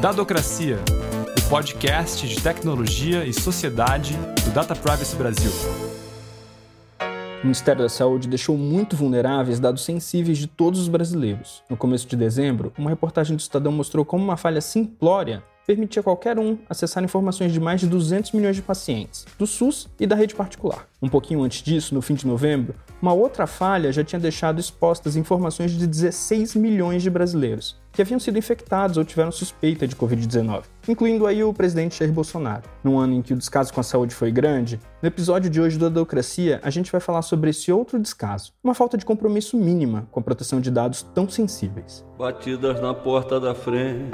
Dadocracia, o podcast de tecnologia e sociedade do Data Privacy Brasil. O Ministério da Saúde deixou muito vulneráveis dados sensíveis de todos os brasileiros. No começo de dezembro, uma reportagem do Estadão mostrou como uma falha simplória permitia qualquer um acessar informações de mais de 200 milhões de pacientes, do SUS e da rede particular. Um pouquinho antes disso, no fim de novembro, uma outra falha já tinha deixado expostas informações de 16 milhões de brasileiros que haviam sido infectados ou tiveram suspeita de Covid-19, incluindo aí o presidente Jair Bolsonaro. Num ano em que o descaso com a saúde foi grande, no episódio de hoje do Adocracia, a gente vai falar sobre esse outro descaso, uma falta de compromisso mínima com a proteção de dados tão sensíveis. Batidas na porta da frente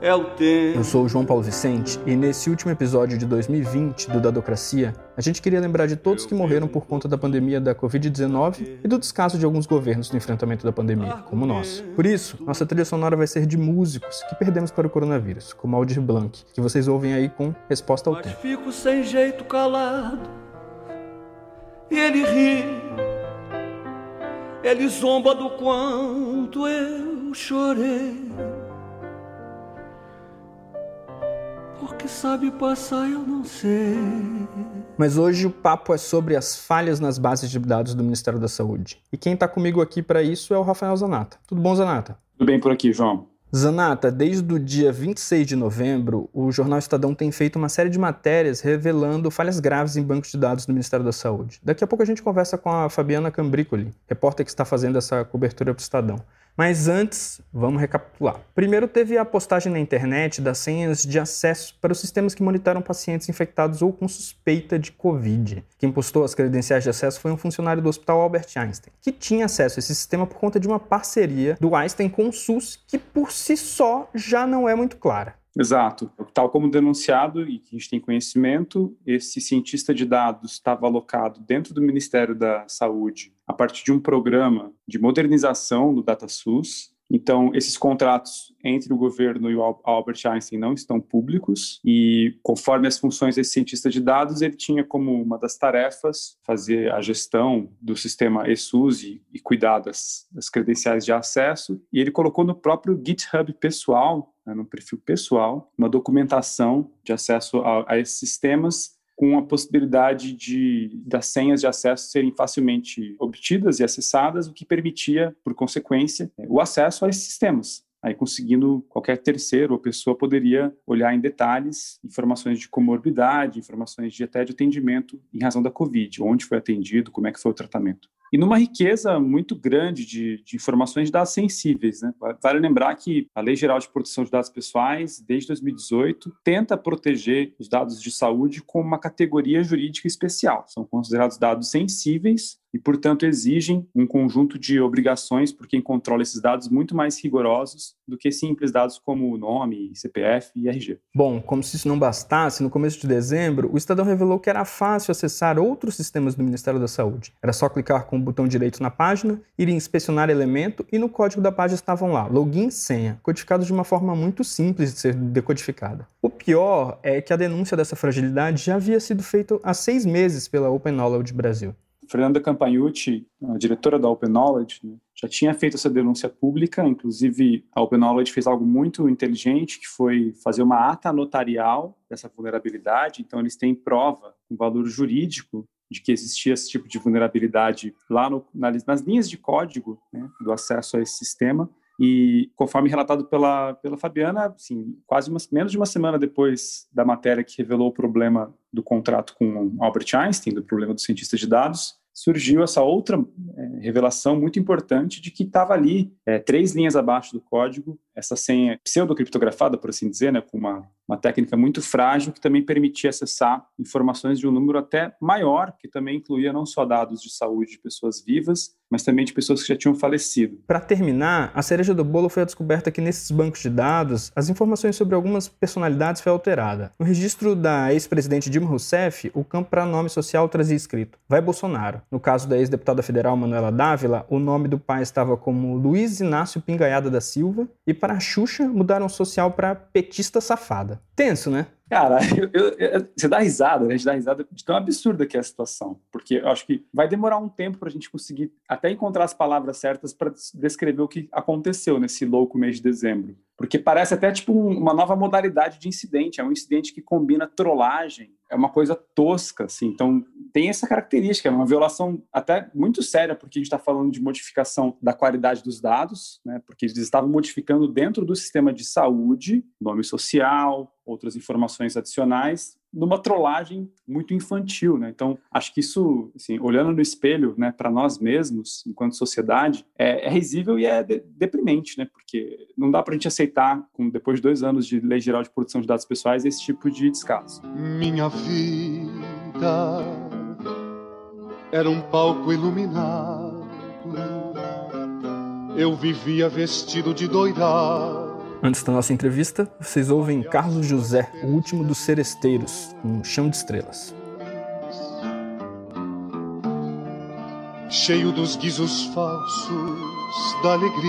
é o tempo. Eu sou o João Paulo Vicente e nesse último episódio de 2020 do Dadocracia, a gente queria lembrar de todos que morreram por conta da pandemia da Covid-19 e do descaso de alguns governos no enfrentamento da pandemia, como o nosso. Por isso, nossa trilha sonora vai ser de músicos que perdemos para o coronavírus, como Aldir Blanc, que vocês ouvem aí com Resposta ao Mas Tempo. fico sem jeito calado e ele ri. Ele zomba do quanto eu chorei. Porque sabe passar, eu não sei. Mas hoje o papo é sobre as falhas nas bases de dados do Ministério da Saúde. E quem está comigo aqui para isso é o Rafael Zanata. Tudo bom, Zanata? Tudo bem por aqui, João? Zanata, desde o dia 26 de novembro, o jornal Estadão tem feito uma série de matérias revelando falhas graves em bancos de dados do Ministério da Saúde. Daqui a pouco a gente conversa com a Fabiana Cambricoli, repórter que está fazendo essa cobertura para o Estadão. Mas antes, vamos recapitular. Primeiro teve a postagem na internet das senhas de acesso para os sistemas que monitoram pacientes infectados ou com suspeita de Covid. Quem postou as credenciais de acesso foi um funcionário do Hospital Albert Einstein, que tinha acesso a esse sistema por conta de uma parceria do Einstein com o SUS, que por si só já não é muito clara. Exato. Tal como denunciado e que a gente tem conhecimento, esse cientista de dados estava alocado dentro do Ministério da Saúde a partir de um programa de modernização do DataSUS. Então, esses contratos entre o governo e o Albert Einstein não estão públicos e, conforme as funções desse cientista de dados, ele tinha como uma das tarefas fazer a gestão do sistema ESUS e, e cuidar das, das credenciais de acesso. E ele colocou no próprio GitHub pessoal, né, no perfil pessoal, uma documentação de acesso a, a esses sistemas com a possibilidade de das senhas de acesso serem facilmente obtidas e acessadas, o que permitia, por consequência, o acesso a esses sistemas. Aí, conseguindo qualquer terceiro ou pessoa poderia olhar em detalhes informações de comorbidade, informações de até de atendimento em razão da Covid, onde foi atendido, como é que foi o tratamento e numa riqueza muito grande de, de, informações de dados sensíveis. Né? Vale lembrar que a Lei Geral de Proteção de Dados Pessoais, desde 2018, tenta proteger os dados de saúde com uma categoria jurídica especial. São considerados dados sensíveis e, portanto, exigem um conjunto de obrigações por quem controla esses dados muito mais rigorosos do que simples dados como nome, CPF e RG. Bom, como se isso não bastasse, no começo de dezembro, o Estadão revelou que era fácil acessar outros sistemas do Ministério da Saúde. Era só clicar com o botão direito na página, ir em inspecionar elemento e no código da página estavam lá, login e senha, codificados de uma forma muito simples de ser decodificada. O pior é que a denúncia dessa fragilidade já havia sido feita há seis meses pela Open Knowledge Brasil. Fernanda Campagnucci, a diretora da Open Knowledge, né, já tinha feito essa denúncia pública, inclusive a Open Knowledge fez algo muito inteligente, que foi fazer uma ata notarial dessa vulnerabilidade, então eles têm prova, um valor jurídico de que existia esse tipo de vulnerabilidade lá no, nas linhas de código né, do acesso a esse sistema, e conforme relatado pela, pela Fabiana, assim, quase uma, menos de uma semana depois da matéria que revelou o problema do contrato com Albert Einstein, do problema do cientista de dados, surgiu essa outra é, revelação muito importante de que estava ali, é, três linhas abaixo do código, essa senha pseudocriptografada, por assim dizer, né, com uma, uma técnica muito frágil que também permitia acessar informações de um número até maior, que também incluía não só dados de saúde de pessoas vivas, mas também de pessoas que já tinham falecido. Para terminar, a cereja do bolo foi a descoberta que nesses bancos de dados, as informações sobre algumas personalidades foi alterada. No registro da ex-presidente Dilma Rousseff, o campo para nome social trazia escrito Vai Bolsonaro. No caso da ex-deputada federal Manuela Dávila, o nome do pai estava como Luiz Inácio Pingaiada da Silva e para a Xuxa mudaram social para petista safada. Tenso, né? Cara, eu, eu, você dá risada, né? A gente dá risada de tão absurda que é a situação. Porque eu acho que vai demorar um tempo para a gente conseguir até encontrar as palavras certas para descrever o que aconteceu nesse louco mês de dezembro. porque parece até tipo uma nova modalidade de incidente, é um incidente que combina trollagem, é uma coisa tosca, assim, então tem essa característica, é uma violação até muito séria, porque a gente está falando de modificação da qualidade dos dados, né, porque eles estavam modificando dentro do sistema de saúde, nome social, outras informações adicionais, numa trollagem muito infantil, né? Então, acho que isso, assim, olhando no espelho, né, para nós mesmos, enquanto sociedade, é, é risível e é de, deprimente, né? Porque não dá para a gente aceitar, com, depois de dois anos de lei geral de proteção de dados pessoais, esse tipo de descaso. Minha vida era um palco iluminado. Eu vivia vestido de doirado Antes da nossa entrevista, vocês ouvem Carlos José, o último dos seresteiros, um chão de estrelas. Cheio dos guizos falsos da alegria,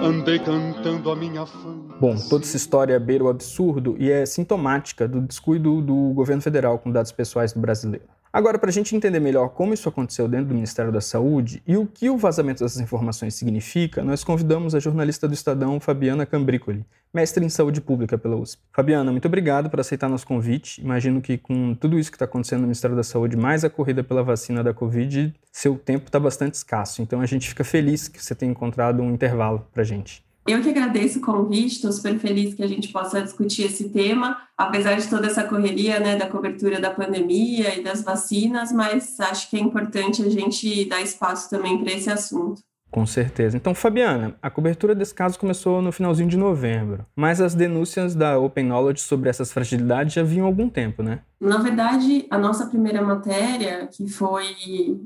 andei cantando a minha fama. Bom, toda essa história beira o absurdo e é sintomática do descuido do governo federal com dados pessoais do brasileiro. Agora, para a gente entender melhor como isso aconteceu dentro do Ministério da Saúde e o que o vazamento dessas informações significa, nós convidamos a jornalista do Estadão, Fabiana Cambricoli, mestre em saúde pública pela USP. Fabiana, muito obrigado por aceitar nosso convite. Imagino que com tudo isso que está acontecendo no Ministério da Saúde, mais a corrida pela vacina da Covid, seu tempo está bastante escasso. Então a gente fica feliz que você tenha encontrado um intervalo para a gente. Eu que agradeço o convite, estou super feliz que a gente possa discutir esse tema, apesar de toda essa correria né, da cobertura da pandemia e das vacinas, mas acho que é importante a gente dar espaço também para esse assunto. Com certeza. Então, Fabiana, a cobertura desse caso começou no finalzinho de novembro, mas as denúncias da Open Knowledge sobre essas fragilidades já vinham há algum tempo, né? Na verdade, a nossa primeira matéria, que foi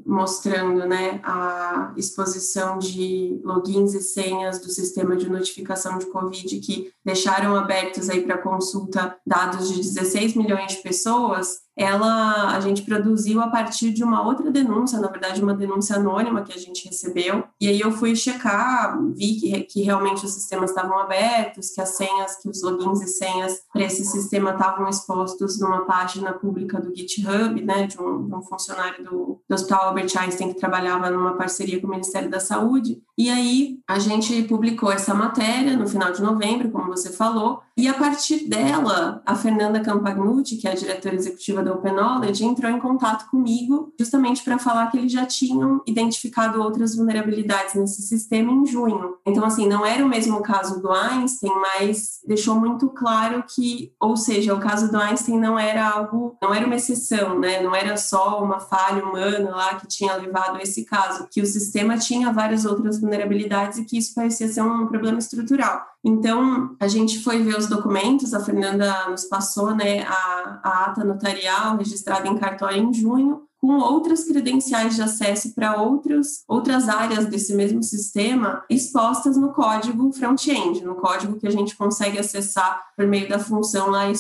mostrando né, a exposição de logins e senhas do sistema de notificação de Covid, que deixaram abertos aí para consulta dados de 16 milhões de pessoas, ela a gente produziu a partir de uma outra denúncia, na verdade uma denúncia anônima que a gente recebeu. E aí eu fui checar, vi que, que realmente os sistemas estavam abertos, que as senhas, que os logins e senhas para esse sistema estavam expostos numa página pública do GitHub, né, de um, de um funcionário do, do Hospital Albert Einstein que trabalhava numa parceria com o Ministério da Saúde. E aí a gente publicou essa matéria no final de novembro, como você falou, e a partir dela, a Fernanda Campagnucci, que é a diretora executiva da Open Knowledge, entrou em contato comigo justamente para falar que eles já tinham identificado outras vulnerabilidades nesse sistema em junho. Então, assim, não era o mesmo caso do Einstein, mas deixou muito claro que, ou seja, o caso do Einstein não era algo, não era uma exceção, né? Não era só uma falha humana lá que tinha levado a esse caso, que o sistema tinha várias outras vulnerabilidades e que isso parecia ser um problema estrutural. Então, a gente foi ver os documentos, a Fernanda nos passou né, a, a ata notarial registrada em cartório em junho, com outras credenciais de acesso para outras áreas desse mesmo sistema expostas no código front-end, no código que a gente consegue acessar por meio da função lá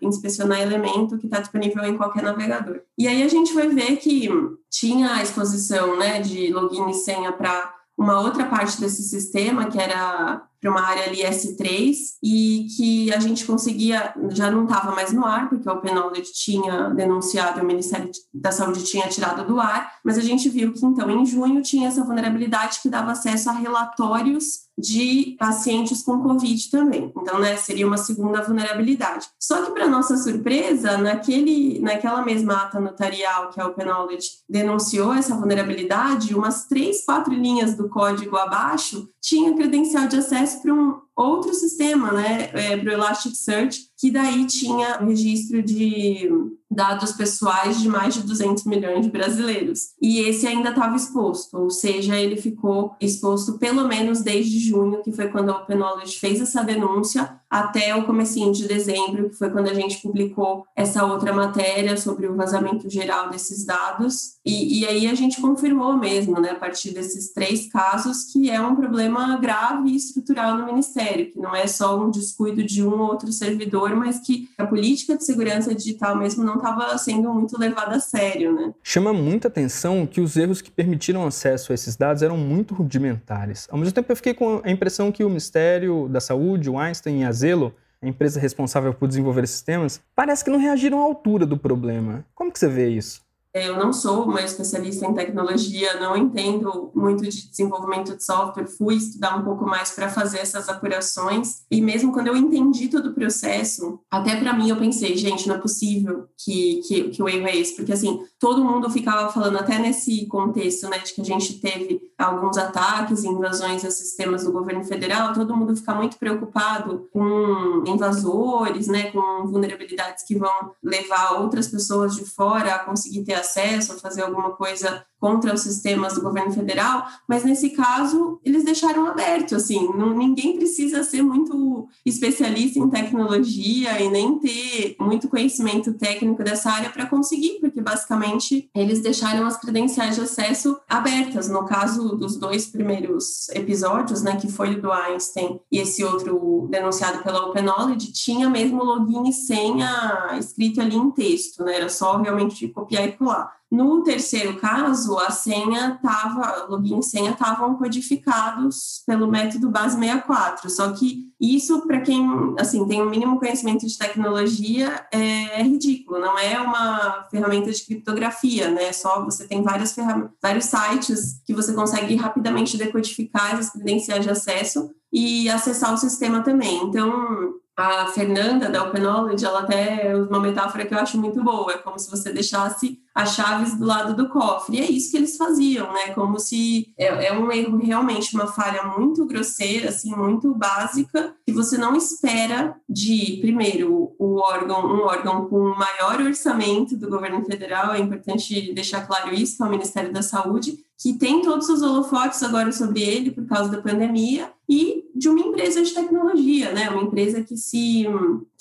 inspecionar elemento que está disponível em qualquer navegador. E aí a gente vai ver que tinha a exposição né, de login e senha para uma outra parte desse sistema, que era para uma área ali S3 e que a gente conseguia, já não estava mais no ar, porque o Open tinha denunciado e o Ministério da Saúde tinha tirado do ar, mas a gente viu que então em junho tinha essa vulnerabilidade que dava acesso a relatórios de pacientes com Covid também. Então, né, seria uma segunda vulnerabilidade. Só que, para nossa surpresa, naquele, naquela mesma ata notarial que a Open Knowledge denunciou essa vulnerabilidade, umas três, quatro linhas do código abaixo tinha credencial de acesso para um outro sistema, né, é, para o Elasticsearch, que daí tinha registro de dados pessoais de mais de 200 milhões de brasileiros. E esse ainda estava exposto, ou seja, ele ficou exposto pelo menos desde junho, que foi quando a Open Knowledge fez essa denúncia, até o comecinho de dezembro, que foi quando a gente publicou essa outra matéria sobre o vazamento geral desses dados. E, e aí a gente confirmou mesmo, né, a partir desses três casos, que é um problema grave e estrutural no Ministério, que não é só um descuido de um ou outro servidor, mas que a política de segurança digital mesmo não estava sendo muito levada a sério, né? Chama muita atenção que os erros que permitiram acesso a esses dados eram muito rudimentares. Ao mesmo tempo, eu fiquei com a impressão que o Ministério da Saúde, o Einstein e a Zelo a empresa responsável por desenvolver esses sistemas, parece que não reagiram à altura do problema. Como que você vê isso? Eu não sou uma especialista em tecnologia, não entendo muito de desenvolvimento de software, fui estudar um pouco mais para fazer essas apurações. E mesmo quando eu entendi todo o processo, até para mim eu pensei, gente, não é possível que, que, que o erro é esse, porque assim, todo mundo ficava falando, até nesse contexto, né, de que a gente teve alguns ataques invasões a sistemas do governo federal, todo mundo fica muito preocupado com invasores, né, com vulnerabilidades que vão levar outras pessoas de fora a conseguir ter acesso, fazer alguma coisa contra os sistemas do governo federal, mas nesse caso eles deixaram aberto, assim, não, ninguém precisa ser muito especialista em tecnologia e nem ter muito conhecimento técnico dessa área para conseguir, porque basicamente eles deixaram as credenciais de acesso abertas. No caso dos dois primeiros episódios, né, que foi o do Einstein e esse outro denunciado pela Open Knowledge, tinha mesmo login e senha escrito ali em texto, né, era só realmente copiar e colar. No terceiro caso, a senha estava, login e senha estavam codificados pelo método base 64. Só que isso, para quem assim tem o um mínimo conhecimento de tecnologia, é, ridículo. Não é uma ferramenta de criptografia, né? Só você tem várias vários sites que você consegue rapidamente decodificar essas credenciais de acesso e acessar o sistema também. Então, a Fernanda da Open Knowledge, ela até uma metáfora que eu acho muito boa, é como se você deixasse as chaves do lado do cofre. E é isso que eles faziam, né? Como se é, é, um erro realmente uma falha muito grosseira, assim, muito básica, que você não espera de, primeiro, o órgão, um órgão com o maior orçamento do governo federal, é importante deixar claro isso, que é o Ministério da Saúde, que tem todos os holofotes agora sobre ele por causa da pandemia, e de uma empresa de tecnologia, né? Uma empresa que se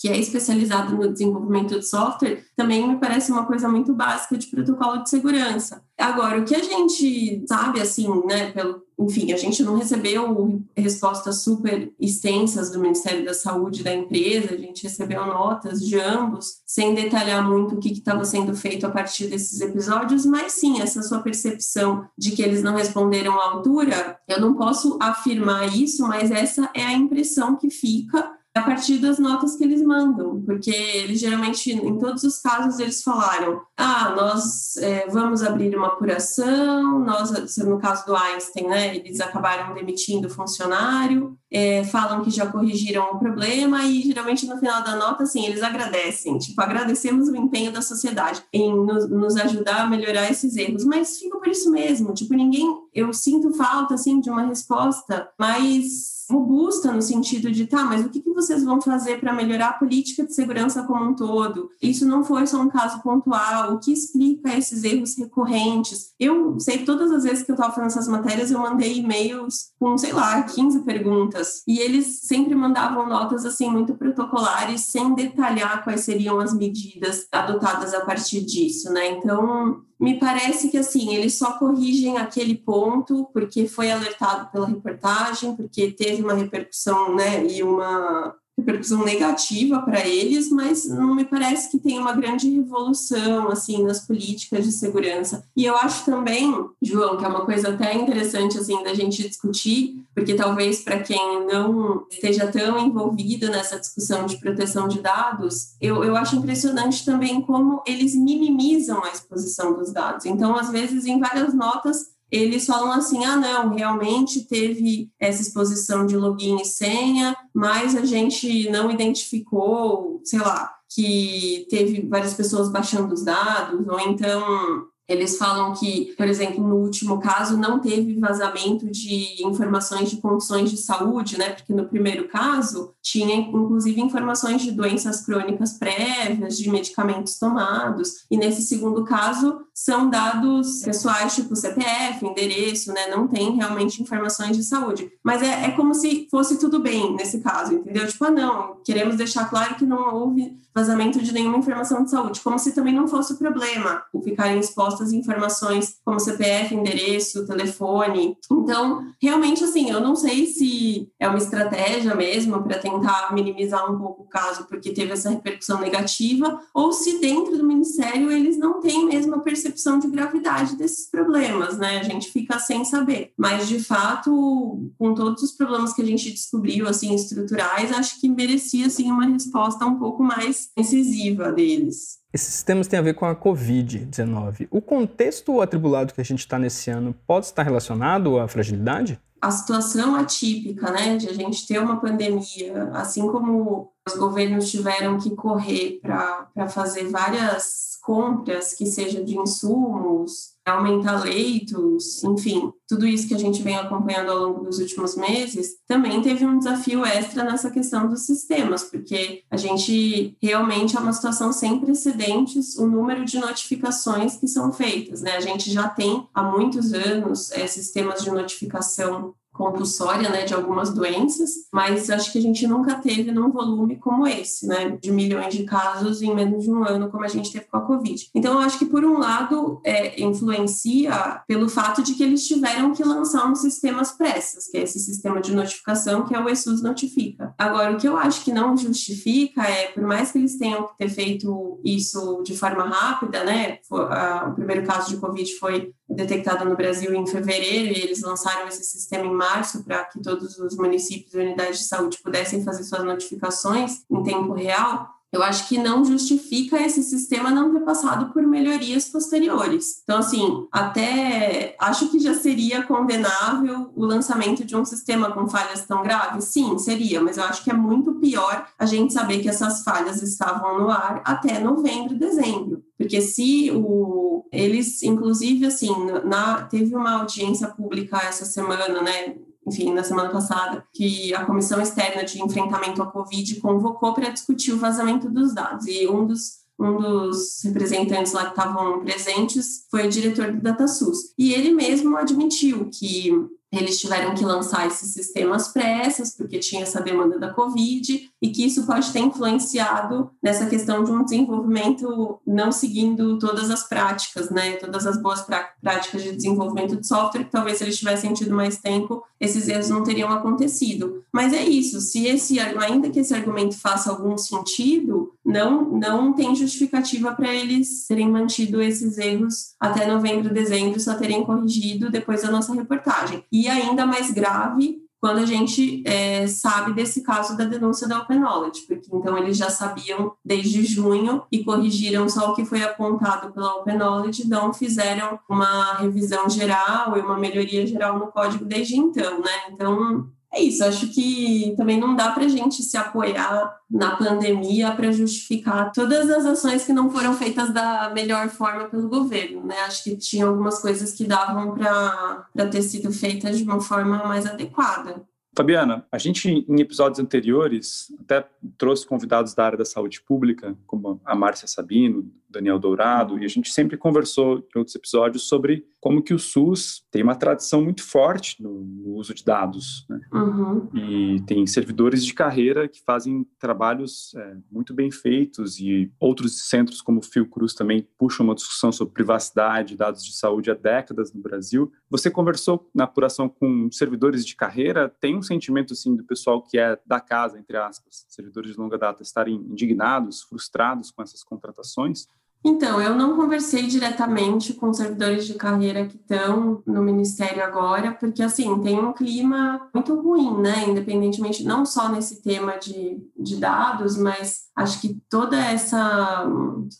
que é especializada no desenvolvimento de software, também me parece uma coisa muito básica de protocolo de segurança. Agora, o que a gente sabe, assim, né, pelo, enfim, a gente não recebeu respostas super extensas do Ministério da Saúde da empresa, a gente recebeu notas de ambos, sem detalhar muito o que estava sendo feito a partir desses episódios, mas sim, essa sua percepção de que eles não responderam à altura, eu não posso afirmar isso, mas essa é a impressão que fica a partir das notas que eles mandam, porque eles geralmente, em todos os casos, eles falaram: ah, nós é, vamos abrir uma apuração, nós, no caso do Einstein, né, eles acabaram demitindo o funcionário, é, falam que já corrigiram o problema e geralmente no final da nota, assim, eles agradecem, tipo, agradecemos o empenho da sociedade em nos, nos ajudar a melhorar esses erros, mas fica por isso mesmo, tipo, ninguém, eu sinto falta, assim, de uma resposta mais robusta no sentido de, tá, mas o que, que vocês vão fazer para melhorar a política de segurança como um todo? Isso não foi só um caso pontual, o que explica esses erros recorrentes? Eu sei que todas as vezes que eu estava fazendo essas matérias, eu mandei e-mails com, sei lá, 15 perguntas, e eles sempre mandavam notas, assim, muito protocolares, sem detalhar quais seriam as medidas adotadas a partir disso, né? Então, me parece que assim, eles só corrigem aquele ponto porque foi alertado pela reportagem, porque teve uma repercussão, né, e uma repercussão negativa para eles, mas não me parece que tem uma grande revolução assim nas políticas de segurança. E eu acho também, João, que é uma coisa até interessante assim da gente discutir, porque talvez para quem não esteja tão envolvido nessa discussão de proteção de dados, eu, eu acho impressionante também como eles minimizam a exposição dos dados. Então, às vezes, em várias notas eles falam assim: ah, não, realmente teve essa exposição de login e senha, mas a gente não identificou, sei lá, que teve várias pessoas baixando os dados, ou então eles falam que, por exemplo, no último caso não teve vazamento de informações de condições de saúde, né? Porque no primeiro caso tinha inclusive informações de doenças crônicas prévias, de medicamentos tomados, e nesse segundo caso são dados pessoais tipo CPF, endereço, né? Não tem realmente informações de saúde. Mas é, é como se fosse tudo bem nesse caso, entendeu? Tipo, ah, não, queremos deixar claro que não houve vazamento de nenhuma informação de saúde, como se também não fosse o problema ficarem expostas informações como CPF, endereço, telefone. Então, realmente, assim, eu não sei se é uma estratégia mesmo para tentar minimizar um pouco o caso, porque teve essa repercussão negativa, ou se dentro do Ministério eles não têm mesmo a percepção de gravidade desses problemas, né? A gente fica sem saber. Mas, de fato, com todos os problemas que a gente descobriu, assim, estruturais, acho que merecia, assim, uma resposta um pouco mais incisiva deles. Esses sistemas têm a ver com a Covid-19. O contexto atribulado que a gente está nesse ano pode estar relacionado à fragilidade? A situação atípica, né, de a gente ter uma pandemia, assim como os governos tiveram que correr para fazer várias compras, que seja de insumos, aumentar leitos, enfim, tudo isso que a gente vem acompanhando ao longo dos últimos meses, também teve um desafio extra nessa questão dos sistemas, porque a gente realmente é uma situação sem precedentes o número de notificações que são feitas, né? A gente já tem há muitos anos é, sistemas de notificação compulsória, né, de algumas doenças, mas acho que a gente nunca teve num volume como esse, né, de milhões de casos em menos de um ano, como a gente teve com a Covid. Então, acho que, por um lado, é, influencia pelo fato de que eles tiveram que lançar um sistema às pressas, que é esse sistema de notificação que é o ESUS Notifica. Agora, o que eu acho que não justifica é, por mais que eles tenham que ter feito isso de forma rápida, né, o primeiro caso de Covid foi detectado no Brasil em fevereiro e eles lançaram esse sistema em março para que todos os municípios e unidades de saúde pudessem fazer suas notificações em tempo real, eu acho que não justifica esse sistema não ter passado por melhorias posteriores. Então, assim, até acho que já seria condenável o lançamento de um sistema com falhas tão graves? Sim, seria, mas eu acho que é muito pior a gente saber que essas falhas estavam no ar até novembro, dezembro. Porque se o. Eles, inclusive, assim, na, teve uma audiência pública essa semana, né? enfim, na semana passada, que a Comissão Externa de Enfrentamento à Covid convocou para discutir o vazamento dos dados. E um dos um dos representantes lá que estavam presentes foi o diretor do DataSUS. E ele mesmo admitiu que eles tiveram que lançar esses sistemas pressas, porque tinha essa demanda da Covid, e que isso pode ter influenciado nessa questão de um desenvolvimento não seguindo todas as práticas, né, todas as boas práticas de desenvolvimento de software, que talvez se eles tivessem tido mais tempo, esses erros não teriam acontecido. Mas é isso, se esse, ainda que esse argumento faça algum sentido, não, não tem justificativa para eles terem mantido esses erros até novembro, dezembro, só terem corrigido depois da nossa reportagem. E ainda mais grave quando a gente é, sabe desse caso da denúncia da Open Knowledge, porque então eles já sabiam desde junho e corrigiram só o que foi apontado pela Open Knowledge, não fizeram uma revisão geral e uma melhoria geral no código desde então, né? Então é isso, acho que também não dá para a gente se apoiar na pandemia para justificar todas as ações que não foram feitas da melhor forma pelo governo, né? Acho que tinha algumas coisas que davam para ter sido feitas de uma forma mais adequada. Fabiana, a gente em episódios anteriores até trouxe convidados da área da saúde pública, como a Márcia Sabino, Daniel Dourado, e a gente sempre conversou em outros episódios sobre como que o SUS tem uma tradição muito forte no, no uso de dados. Né? Uhum. E tem servidores de carreira que fazem trabalhos é, muito bem feitos e outros centros como o Fiocruz também puxam uma discussão sobre privacidade, dados de saúde há décadas no Brasil. Você conversou na apuração com servidores de carreira, tem um sentimento assim do pessoal que é da casa, entre aspas, servidores de longa data estarem indignados, frustrados com essas contratações? Então, eu não conversei diretamente com servidores de carreira que estão no Ministério agora, porque, assim, tem um clima muito ruim, né? Independentemente, não só nesse tema de, de dados, mas acho que toda essa.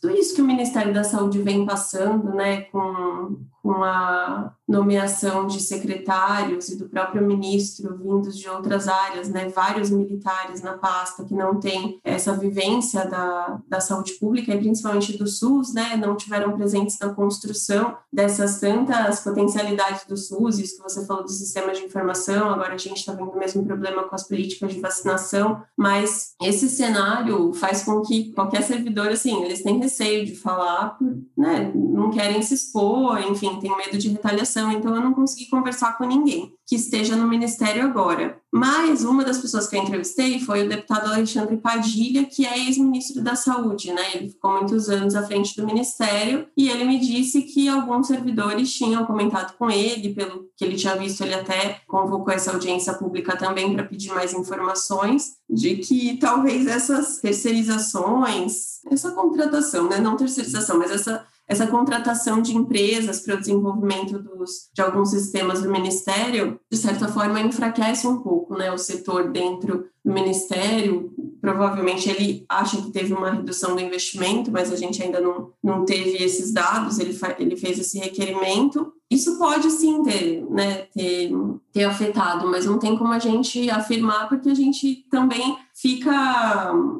Tudo isso que o Ministério da Saúde vem passando, né, com, com a nomeação de secretários e do próprio ministro vindos de outras áreas, né, vários militares na pasta que não têm essa vivência da, da saúde pública e principalmente do SUS, né, não tiveram presentes na construção dessas tantas potencialidades do SUS, isso que você falou do sistema de informação, agora a gente está vendo o mesmo problema com as políticas de vacinação, mas esse cenário faz com que qualquer servidor, assim, eles têm receio de falar, né, não querem se expor, enfim, tem medo de retaliação, então eu não consegui conversar com ninguém que esteja no ministério agora. Mas uma das pessoas que eu entrevistei foi o deputado Alexandre Padilha, que é ex-ministro da Saúde, né? Ele ficou muitos anos à frente do ministério e ele me disse que alguns servidores tinham comentado com ele, pelo que ele tinha visto, ele até convocou essa audiência pública também para pedir mais informações de que talvez essas terceirizações, essa contratação, né? Não terceirização, mas essa essa contratação de empresas para o desenvolvimento dos, de alguns sistemas do Ministério, de certa forma, enfraquece um pouco né, o setor dentro do Ministério, provavelmente ele acha que teve uma redução do investimento, mas a gente ainda não, não teve esses dados, ele, ele fez esse requerimento. Isso pode sim ter, né, ter, ter afetado, mas não tem como a gente afirmar, porque a gente também fica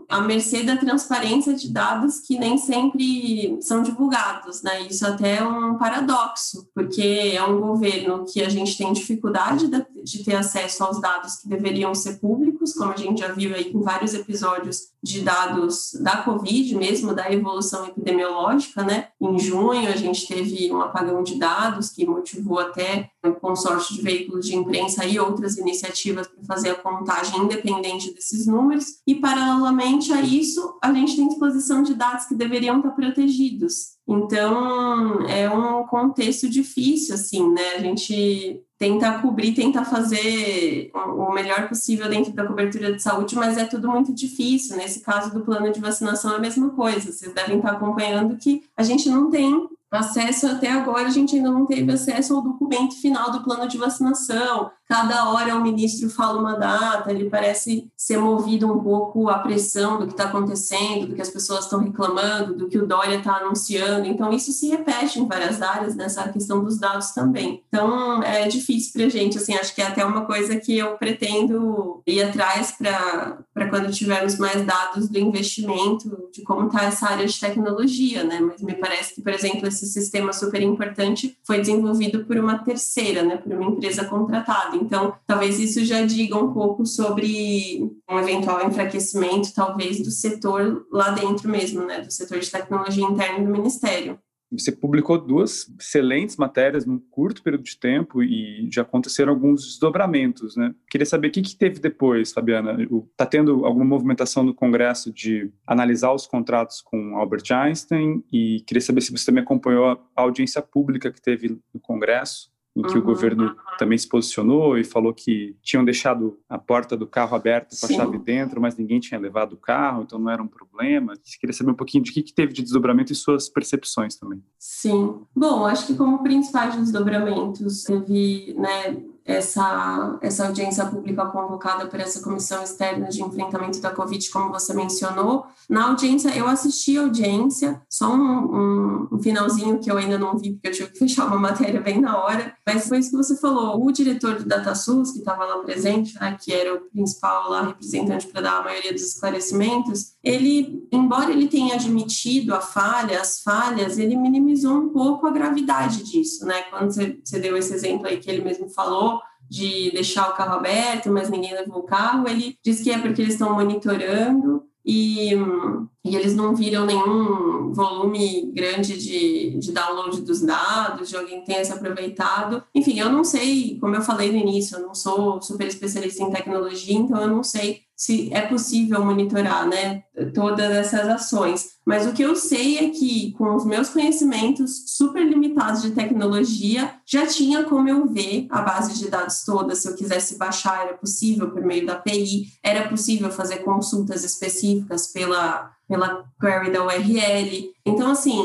à mercê da transparência de dados que nem sempre são divulgados, né? Isso até é um paradoxo, porque é um governo que a gente tem dificuldade de ter acesso aos dados que deveriam ser públicos, como a gente já viu aí em vários episódios de dados da Covid mesmo, da evolução epidemiológica, né? Em junho a gente teve um apagão de dados que motivou até o consórcio de veículos de imprensa e outras iniciativas para fazer a contagem independente desses números. E, paralelamente a isso, a gente tem exposição de dados que deveriam estar protegidos. Então, é um contexto difícil, assim, né? A gente tenta cobrir, tenta fazer o melhor possível dentro da cobertura de saúde, mas é tudo muito difícil. Nesse caso do plano de vacinação é a mesma coisa. Vocês devem estar acompanhando que a gente não tem acesso até agora, a gente ainda não teve acesso ao documento final do plano de vacinação. Cada hora o ministro fala uma data, ele parece ser movido um pouco à pressão do que está acontecendo, do que as pessoas estão reclamando, do que o Dória está anunciando. Então, isso se repete em várias áreas, nessa questão dos dados também. Então, é difícil para a gente, assim, acho que é até uma coisa que eu pretendo ir atrás para quando tivermos mais dados do investimento, de como está essa área de tecnologia, né? Mas me parece que, por exemplo, esse sistema super importante foi desenvolvido por uma terceira, né? Por uma empresa contratada. Então, talvez isso já diga um pouco sobre um eventual enfraquecimento, talvez, do setor lá dentro mesmo, né, do setor de tecnologia interna do Ministério. Você publicou duas excelentes matérias num curto período de tempo e já aconteceram alguns desdobramentos, né? Queria saber o que, que teve depois, Fabiana. Está tendo alguma movimentação no Congresso de analisar os contratos com Albert Einstein e queria saber se você também acompanhou a audiência pública que teve no Congresso em que uhum. o governo também se posicionou e falou que tinham deixado a porta do carro aberta com a chave dentro, mas ninguém tinha levado o carro, então não era um problema. Queria saber um pouquinho de que, que teve de desdobramento e suas percepções também. Sim. Bom, acho que como principais desdobramentos, teve né, essa, essa audiência pública convocada por essa comissão externa de enfrentamento da Covid, como você mencionou. Na audiência, eu assisti a audiência, só um, um, um, finalzinho que eu ainda não vi, porque eu tive que fechar uma matéria bem na hora, mas foi isso que você falou. O diretor do DataSUS, que estava lá presente, né, que era o principal lá representante para dar a maioria dos esclarecimentos, ele, embora ele tenha admitido a falha, as falhas, ele minimizou um pouco a gravidade disso, né? Quando você, você deu esse exemplo aí que ele mesmo falou, de deixar o carro aberto, mas ninguém levou o carro. Ele diz que é porque eles estão monitorando e, e eles não viram nenhum volume grande de, de download dos dados, de alguém tenha se aproveitado. Enfim, eu não sei, como eu falei no início, eu não sou super especialista em tecnologia, então eu não sei se é possível monitorar né, todas essas ações. Mas o que eu sei é que, com os meus conhecimentos super limitados de tecnologia, já tinha como eu ver a base de dados toda. Se eu quisesse baixar, era possível por meio da API, era possível fazer consultas específicas pela, pela query da URL. Então, assim,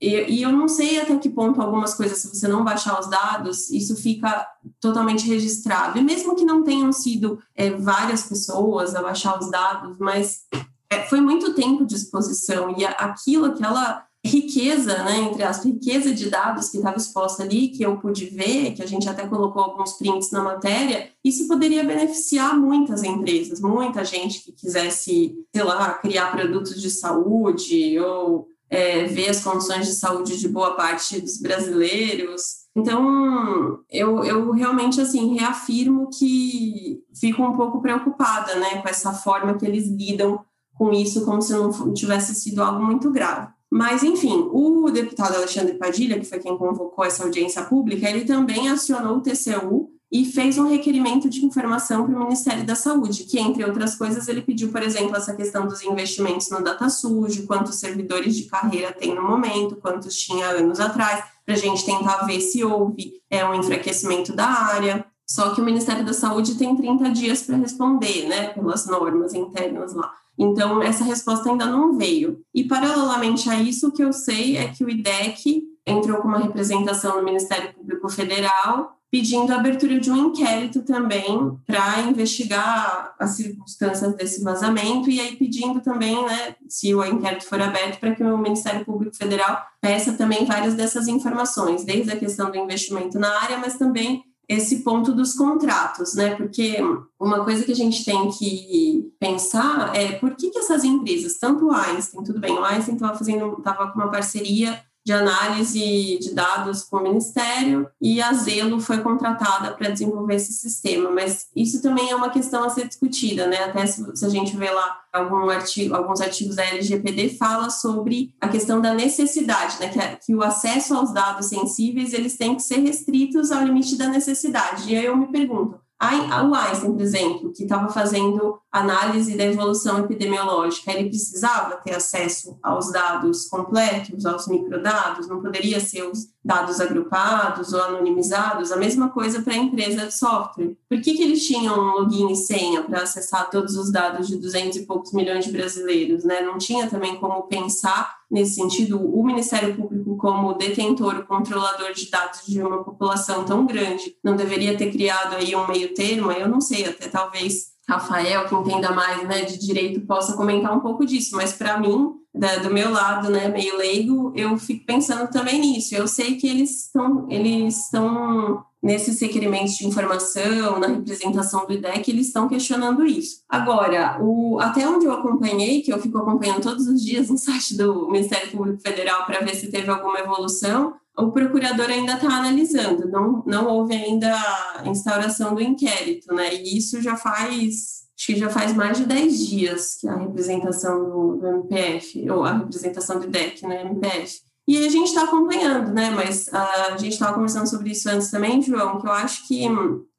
e, eu não sei até que ponto algumas coisas, se você não baixar os dados, isso fica totalmente registrado. E mesmo que não tenham sido é, várias pessoas a baixar os dados, mas é, foi muito tempo de exposição e aquilo, aquela riqueza, né, entre as riqueza de dados que estava exposta ali, que eu pude ver, que a gente até colocou alguns prints na matéria, isso poderia beneficiar muitas empresas, muita gente que quisesse, sei lá, criar produtos de saúde ou é, ver as condições de saúde de boa parte dos brasileiros. Então, eu, eu realmente, assim, reafirmo que fico um pouco preocupada, né, com essa forma que eles lidam com isso, como se não tivesse sido algo muito grave. Mas, enfim, o deputado Alexandre Padilha, que foi quem convocou essa audiência pública, ele também acionou o TCU e fez um requerimento de informação para o Ministério da Saúde, que, entre outras coisas, ele pediu, por exemplo, essa questão dos investimentos no data sujo, quantos servidores de carreira tem no momento, quantos tinha anos atrás, para a gente tentar ver se houve é, um enfraquecimento da área. Só que o Ministério da Saúde tem 30 dias para responder, né, pelas normas internas lá. Então, essa resposta ainda não veio. E, paralelamente a isso, o que eu sei é que o IDEC entrou com uma representação no Ministério Público Federal pedindo a abertura de um inquérito também para investigar as circunstâncias desse vazamento e aí pedindo também, né, se o inquérito for aberto, para que o Ministério Público Federal peça também várias dessas informações, desde a questão do investimento na área, mas também esse ponto dos contratos, né? Porque uma coisa que a gente tem que pensar é por que, que essas empresas, tanto o Einstein, tudo bem, o Einstein estava fazendo, estava com uma parceria de análise de dados com o Ministério e a Zelo foi contratada para desenvolver esse sistema. Mas isso também é uma questão a ser discutida, né? Até se, se a gente vê lá algum artigo, alguns artigos da LGPD fala sobre a questão da necessidade, né? Que, é, que o acesso aos dados sensíveis eles têm que ser restritos ao limite da necessidade. E aí eu me pergunto, o Einstein, por exemplo, que estava fazendo análise da evolução epidemiológica, ele precisava ter acesso aos dados completos, aos microdados, não poderia ser os dados agrupados ou anonimizados, a mesma coisa para a empresa de software. Por que, que eles tinham um login e senha para acessar todos os dados de 200 e poucos milhões de brasileiros? Né? Não tinha também como pensar nesse sentido o Ministério Público como detentor, controlador de dados de uma população tão grande, não deveria ter criado aí um meio termo? Eu não sei, até talvez Rafael, que entenda mais né, de direito, possa comentar um pouco disso, mas para mim, da, do meu lado, né, meio leigo, eu fico pensando também nisso. Eu sei que eles estão, eles estão nesses requerimentos de informação, na representação do IDEC, eles estão questionando isso. Agora, o, até onde eu acompanhei, que eu fico acompanhando todos os dias no site do Ministério Público Federal para ver se teve alguma evolução, o procurador ainda está analisando, não, não houve ainda a instauração do inquérito, né? E isso já faz, acho que já faz mais de 10 dias que a representação do, do MPF, ou a representação do IDEC no né, MPF. E a gente está acompanhando, né? Mas a gente estava conversando sobre isso antes também, João, que eu acho que,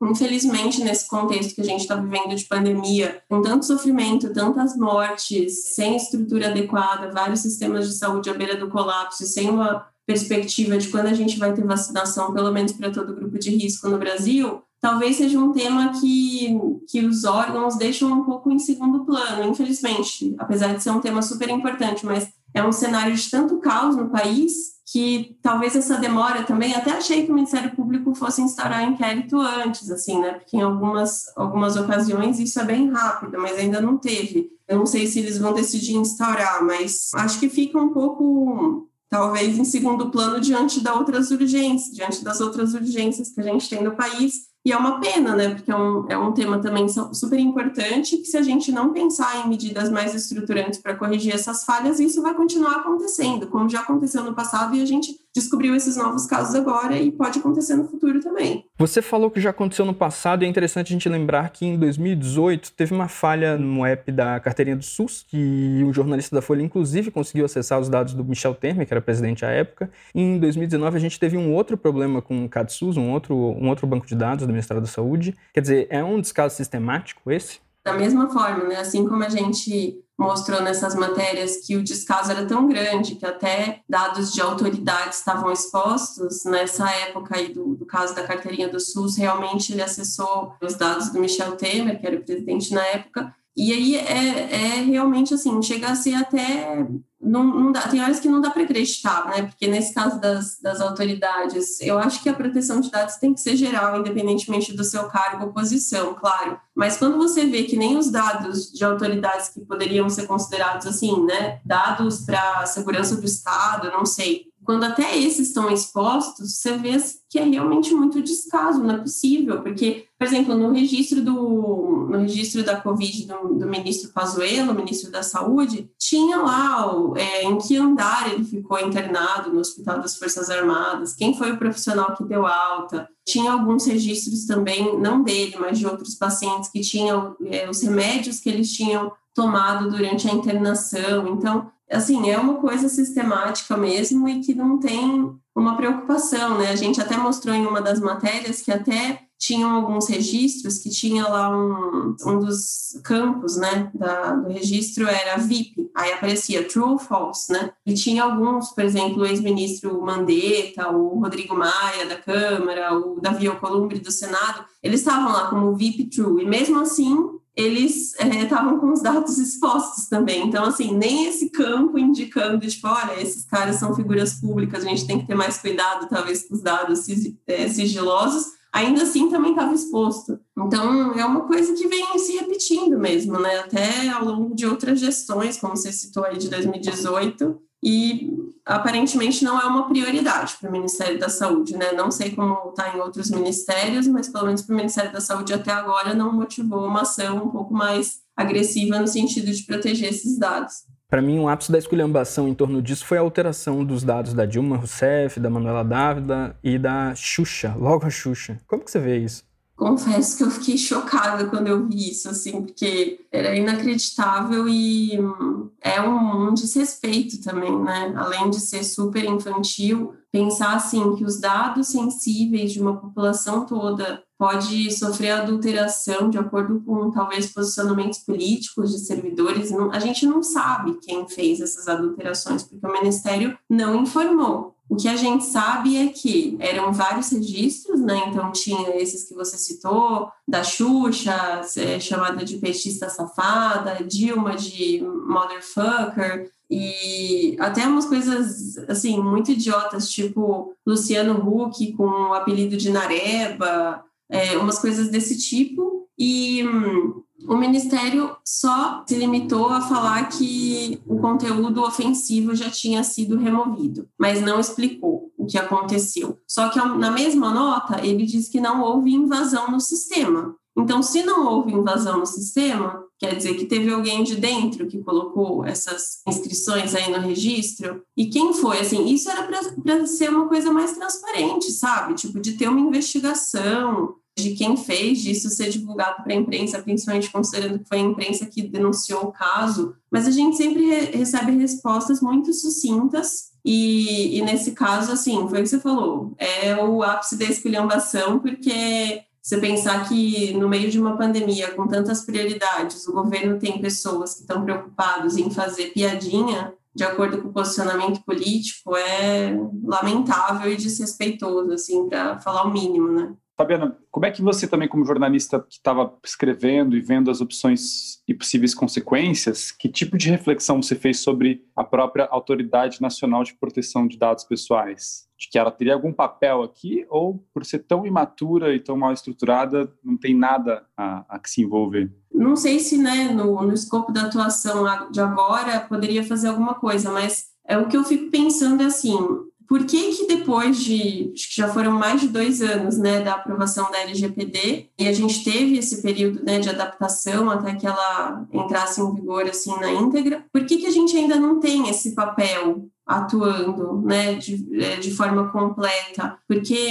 infelizmente, nesse contexto que a gente está vivendo de pandemia, com tanto sofrimento, tantas mortes, sem estrutura adequada, vários sistemas de saúde à beira do colapso, sem uma perspectiva de quando a gente vai ter vacinação, pelo menos para todo grupo de risco no Brasil, talvez seja um tema que, que os órgãos deixam um pouco em segundo plano, infelizmente, apesar de ser um tema super importante, mas é um cenário de tanto caos no país que talvez essa demora também, até achei que o Ministério Público fosse instaurar inquérito antes, assim, né? Porque em algumas, algumas ocasiões isso é bem rápido, mas ainda não teve. Eu não sei se eles vão decidir instaurar, mas acho que fica um pouco talvez em segundo plano diante das outras urgências, diante das outras urgências que a gente tem no país e é uma pena, né? Porque é um, é um tema também super importante que se a gente não pensar em medidas mais estruturantes para corrigir essas falhas, isso vai continuar acontecendo, como já aconteceu no passado e a gente descobriu esses novos casos agora e pode acontecer no futuro também. Você falou que já aconteceu no passado e é interessante a gente lembrar que em 2018 teve uma falha no app da carteirinha do SUS, que um jornalista da Folha inclusive conseguiu acessar os dados do Michel Temer, que era presidente à época. E em 2019 a gente teve um outro problema com o CadSUS, um outro, um outro banco de dados do Ministério da Saúde. Quer dizer, é um descaso sistemático esse? Da mesma forma, né? Assim como a gente mostrou nessas matérias que o descaso era tão grande que até dados de autoridades estavam expostos. Nessa época aí do, do, caso da carteirinha do SUS, realmente ele acessou os dados do Michel Temer, que era o presidente na época, e aí é, é realmente assim, chega a ser até. Não, não dá, tem horas que não dá para acreditar, né? Porque nesse caso das, das autoridades, eu acho que a proteção de dados tem que ser geral, independentemente do seu cargo ou posição, claro. Mas quando você vê que nem os dados de autoridades que poderiam ser considerados assim, né? Dados para segurança do Estado, não sei, quando até esses estão expostos, você vê que é realmente muito descaso, não é possível, porque, por exemplo, no registro do no registro da Covid do, do ministro Pazuello, ministro da Saúde, tinha lá o, é, em que andar ele ficou internado no Hospital das Forças Armadas, quem foi o profissional que deu alta, tinha alguns registros também, não dele, mas de outros pacientes que tinham é, os remédios que eles tinham tomado durante a internação, então assim, é uma coisa sistemática mesmo e que não tem uma preocupação, né? A gente até mostrou em uma das matérias que até tinham alguns registros que tinha lá um, um dos campos, né, da, do registro era VIP, aí aparecia true ou false, né, e tinha alguns, por exemplo, o ex-ministro Mandetta, o Rodrigo Maia da Câmara, o Davi Alcolumbre do Senado, eles estavam lá como VIP true, e mesmo assim eles estavam é, com os dados expostos também. Então, assim, nem esse campo indicando, tipo, olha, esses caras são figuras públicas, a gente tem que ter mais cuidado, talvez, com os dados é, sigilosos, ainda assim também estava exposto. Então, é uma coisa que vem se repetindo mesmo, né? Até ao longo de outras gestões, como você citou aí de 2018, e aparentemente não é uma prioridade para o Ministério da Saúde, né? Não sei como está em outros ministérios, mas pelo menos para o Ministério da Saúde até agora não motivou uma ação um pouco mais agressiva no sentido de proteger esses dados. Para mim, um ápice da esculhambação em torno disso foi a alteração dos dados da Dilma Rousseff, da Manuela Dávila e da Xuxa, logo a Xuxa. Como que você vê isso? Confesso que eu fiquei chocada quando eu vi isso, assim, porque era inacreditável e hum, é um, um, desrespeito também, né? Além de ser super infantil, pensar assim que os dados sensíveis de uma população toda pode sofrer adulteração de acordo com talvez posicionamentos políticos de servidores. Não, a gente não sabe quem fez essas adulterações, porque o Ministério não informou. O que a gente sabe é que eram vários registros, né? Então tinha esses que você citou, da Xuxa, é, chamada de petista safada, Dilma de motherfucker, e até umas coisas assim muito idiotas, tipo Luciano Huck com o apelido de Nareba, é, umas coisas desse tipo. E hum, o Ministério só se limitou a falar que o conteúdo ofensivo já tinha sido removido, mas não explicou o que aconteceu. Só que na mesma nota, ele diz que não houve invasão no sistema. Então, se não houve invasão no sistema, quer dizer que teve alguém de dentro que colocou essas inscrições aí no registro. E quem foi? Assim, isso era para ser uma coisa mais transparente, sabe? Tipo, de ter uma investigação, de quem fez disso ser divulgado para a imprensa, principalmente considerando que foi a imprensa que denunciou o caso. Mas a gente sempre re recebe respostas muito sucintas e, e, nesse caso, assim, foi o que você falou, é o ápice da esculhambação, porque você pensar que no meio de uma pandemia com tantas prioridades, o governo tem pessoas que estão preocupados em fazer piadinha de acordo com o posicionamento político é lamentável e desrespeitoso, assim, para falar o mínimo, né? Fabiana, como é que você também, como jornalista que estava escrevendo e vendo as opções e possíveis consequências, que tipo de reflexão você fez sobre a própria Autoridade Nacional de Proteção de Dados Pessoais? De que ela teria algum papel aqui ou, por ser tão imatura e tão mal estruturada, não tem nada a, a que se envolver? Não sei se né, no, no escopo da atuação de agora poderia fazer alguma coisa, mas é o que eu fico pensando é assim, por que que depois de, acho que já foram mais de dois anos, né, da aprovação da LGPD, e a gente teve esse período, né, de adaptação até que ela entrasse em vigor, assim, na íntegra, por que que a gente ainda não tem esse papel atuando né, de, é, de forma completa, porque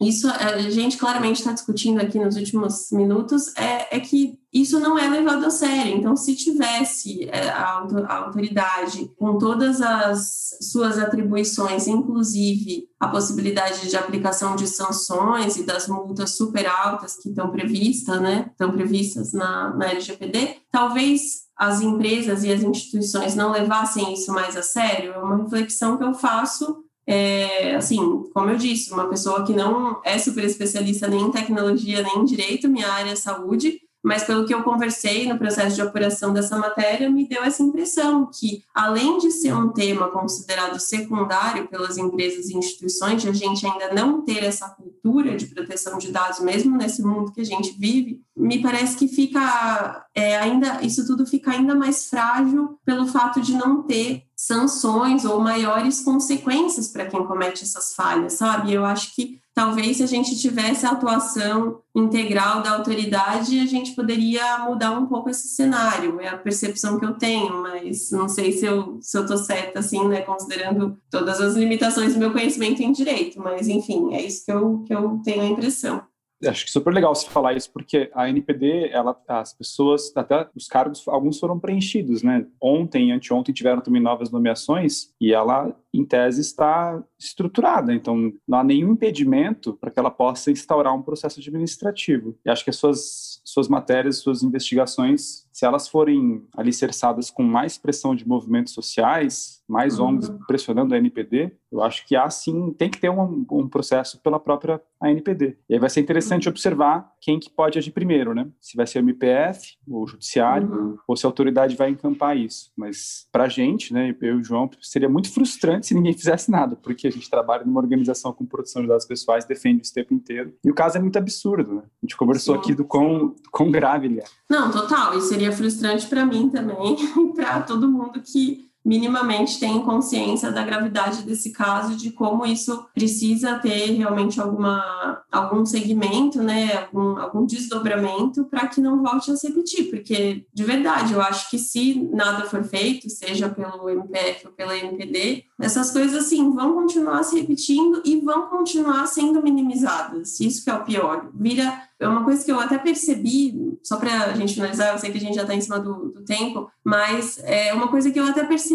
isso a gente claramente está discutindo aqui nos últimos minutos é, é, que isso não é levado a sério. Então, se tivesse é, a, autoridade com todas as suas atribuições, inclusive a possibilidade de aplicação de sanções e das multas super altas que estão previstas, né, estão previstas na, na LGPD, talvez as empresas e as instituições não levassem isso mais a sério, é uma reflexão que eu faço. É, assim, como eu disse, uma pessoa que não é super especialista nem em tecnologia, nem em direito, minha área é saúde, mas pelo que eu conversei no processo de apuração dessa matéria, me deu essa impressão que, além de ser um tema considerado secundário pelas empresas e instituições, de a gente ainda não ter essa cultura de proteção de dados, mesmo nesse mundo que a gente vive, me parece que fica é, ainda isso tudo fica ainda mais frágil pelo fato de não ter sanções ou maiores consequências para quem comete essas falhas, sabe? Eu acho que talvez se a gente tivesse a atuação integral da autoridade, a gente poderia mudar um pouco esse cenário. É a percepção que eu tenho, mas não sei se eu se eu certa assim, né, considerando todas as limitações do meu conhecimento em direito, mas enfim, é isso que eu que eu tenho a impressão acho que super legal você falar isso, porque a NPD, ela, as pessoas, até os cargos, alguns foram preenchidos, né? Ontem e anteontem tiveram também novas nomeações e ela, em tese, está estruturada. Então, não há nenhum impedimento para que ela possa instaurar um processo administrativo. E acho que as suas, suas matérias, suas investigações, se elas forem alicerçadas com mais pressão de movimentos sociais, mais uhum. ONGs pressionando a NPD, eu acho que há sim, tem que ter um, um processo pela própria ANPD. E aí vai ser interessante uhum. observar quem que pode agir primeiro, né? Se vai ser o MPF, o Judiciário, uhum. ou se a autoridade vai encampar isso. Mas para a gente, né, eu e o João, seria muito frustrante se ninguém fizesse nada, porque a gente trabalha numa organização com proteção de dados pessoais, defende isso o tempo inteiro. E o caso é muito absurdo, né? A gente conversou Sim. aqui do quão, quão grave ele é. Não, total. E seria frustrante para mim também para todo mundo que minimamente têm consciência da gravidade desse caso, de como isso precisa ter realmente alguma, algum segmento, né, algum, algum desdobramento para que não volte a se repetir, porque de verdade eu acho que se nada for feito, seja pelo MPF ou pela MPD, essas coisas assim vão continuar se repetindo e vão continuar sendo minimizadas. Isso que é o pior. Vira é uma coisa que eu até percebi, só para a gente finalizar, eu sei que a gente já está em cima do, do, tempo, mas é uma coisa que eu até percebi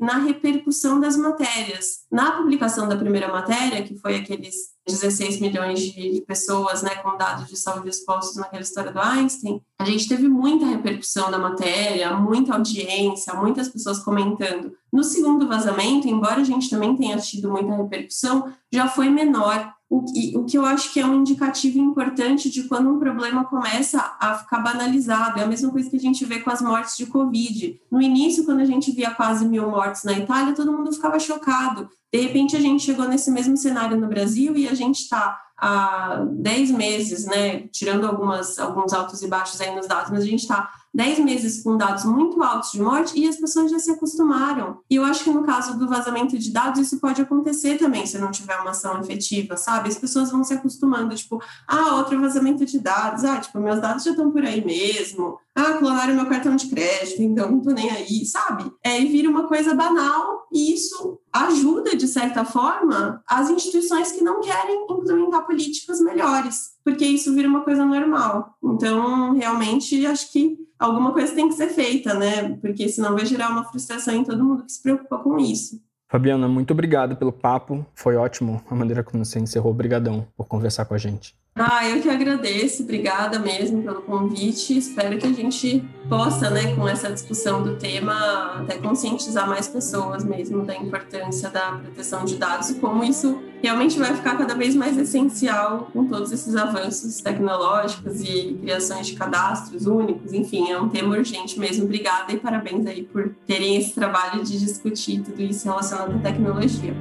na repercussão das matérias. Na publicação da primeira matéria, que foi aqueles 16 milhões de pessoas né, com dados de saúde expostos naquela história do Einstein, a gente teve muita repercussão da matéria, muita audiência, muitas pessoas comentando. No segundo vazamento, embora a gente também tenha tido muita repercussão, já foi menor o que, o que eu acho que é um indicativo importante de quando um problema começa a ficar banalizado. É a mesma coisa que a gente vê com as mortes de Covid. No início, quando a gente via quase mil mortes na Itália, todo mundo ficava chocado. De repente, a gente chegou nesse mesmo cenário no Brasil e a gente está há 10 meses, né, tirando algumas, alguns altos e baixos aí nos dados, mas a gente está 10 meses com dados muito altos de morte e as pessoas já se acostumaram. E eu acho que no caso do vazamento de dados, isso pode acontecer também se não tiver uma ação efetiva, sabe? As pessoas vão se acostumando, tipo, ah, outro vazamento de dados, ah, tipo, meus dados já estão por aí mesmo, ah, clonaram meu cartão de crédito, então não tô nem aí, sabe? É, e vira uma coisa banal e isso ajuda, de certa forma, as instituições que não querem implementar políticas melhores, porque isso vira uma coisa normal. Então, realmente, acho que alguma coisa tem que ser feita, né? Porque senão vai gerar uma frustração em todo mundo que se preocupa com isso. Fabiana, muito obrigado pelo papo. Foi ótimo a maneira como você encerrou. Obrigadão por conversar com a gente. Ah, eu que agradeço, obrigada mesmo pelo convite. Espero que a gente possa, né, com essa discussão do tema, até conscientizar mais pessoas mesmo da importância da proteção de dados e como isso realmente vai ficar cada vez mais essencial com todos esses avanços tecnológicos e criações de cadastros únicos. Enfim, é um tema urgente mesmo. Obrigada e parabéns aí por terem esse trabalho de discutir tudo isso relacionado à tecnologia.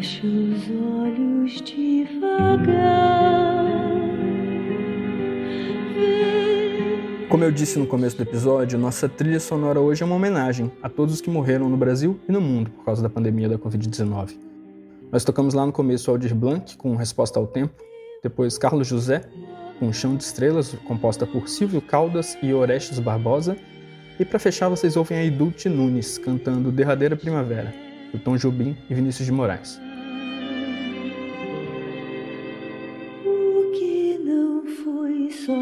Feche os olhos devagar. Como eu disse no começo do episódio, nossa trilha sonora hoje é uma homenagem a todos os que morreram no Brasil e no mundo por causa da pandemia da Covid-19. Nós tocamos lá no começo Aldir Blanc com Resposta ao Tempo, depois Carlos José com Chão de Estrelas, composta por Silvio Caldas e Orestes Barbosa, e para fechar vocês ouvem aí Dulce Nunes cantando Derradeira Primavera, do Tom Jobim e Vinícius de Moraes. O que não foi só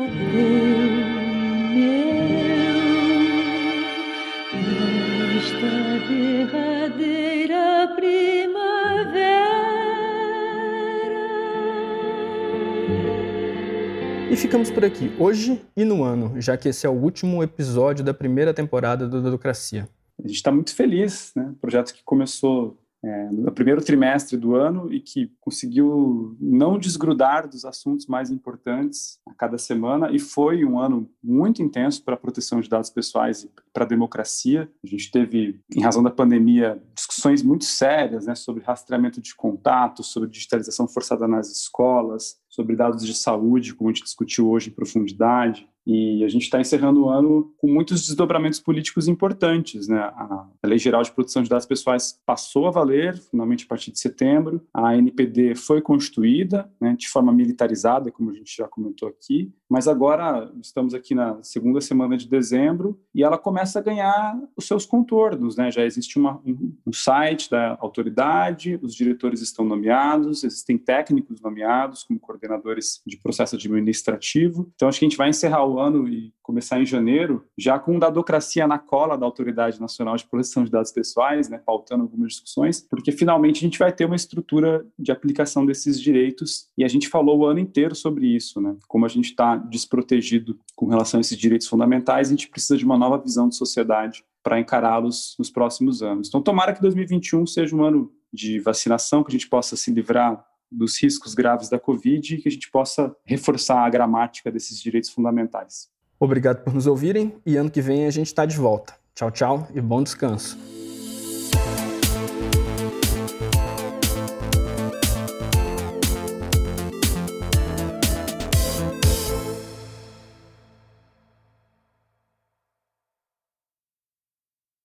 E ficamos por aqui, hoje e no ano, já que esse é o último episódio da primeira temporada do Dedocracia. A gente está muito feliz, né? Projeto que começou é, no primeiro trimestre do ano e que conseguiu não desgrudar dos assuntos mais importantes a cada semana e foi um ano muito intenso para a proteção de dados pessoais e para a democracia. A gente teve, em razão da pandemia, discussões muito sérias né, sobre rastreamento de contatos, sobre digitalização forçada nas escolas, sobre dados de saúde, como a gente discutiu hoje em profundidade. E a gente está encerrando o ano com muitos desdobramentos políticos importantes. Né? A Lei Geral de Proteção de Dados Pessoais passou a valer, finalmente, a partir de setembro. A NPD foi constituída né, de forma militarizada, como a gente já comentou aqui. Mas agora estamos aqui na segunda semana de dezembro e ela começa a ganhar os seus contornos. Né? Já existe uma, um site da autoridade, os diretores estão nomeados, existem técnicos nomeados como coordenadores de processo administrativo. Então, acho que a gente vai encerrar o ano e começar em janeiro, já com dadocracia na cola da Autoridade Nacional de Proteção de Dados Pessoais, né, pautando algumas discussões, porque finalmente a gente vai ter uma estrutura de aplicação desses direitos e a gente falou o ano inteiro sobre isso, né, como a gente está desprotegido com relação a esses direitos fundamentais, a gente precisa de uma nova visão de sociedade para encará-los nos próximos anos. Então, tomara que 2021 seja um ano de vacinação, que a gente possa se livrar dos riscos graves da Covid e que a gente possa reforçar a gramática desses direitos fundamentais. Obrigado por nos ouvirem e ano que vem a gente está de volta. Tchau, tchau e bom descanso.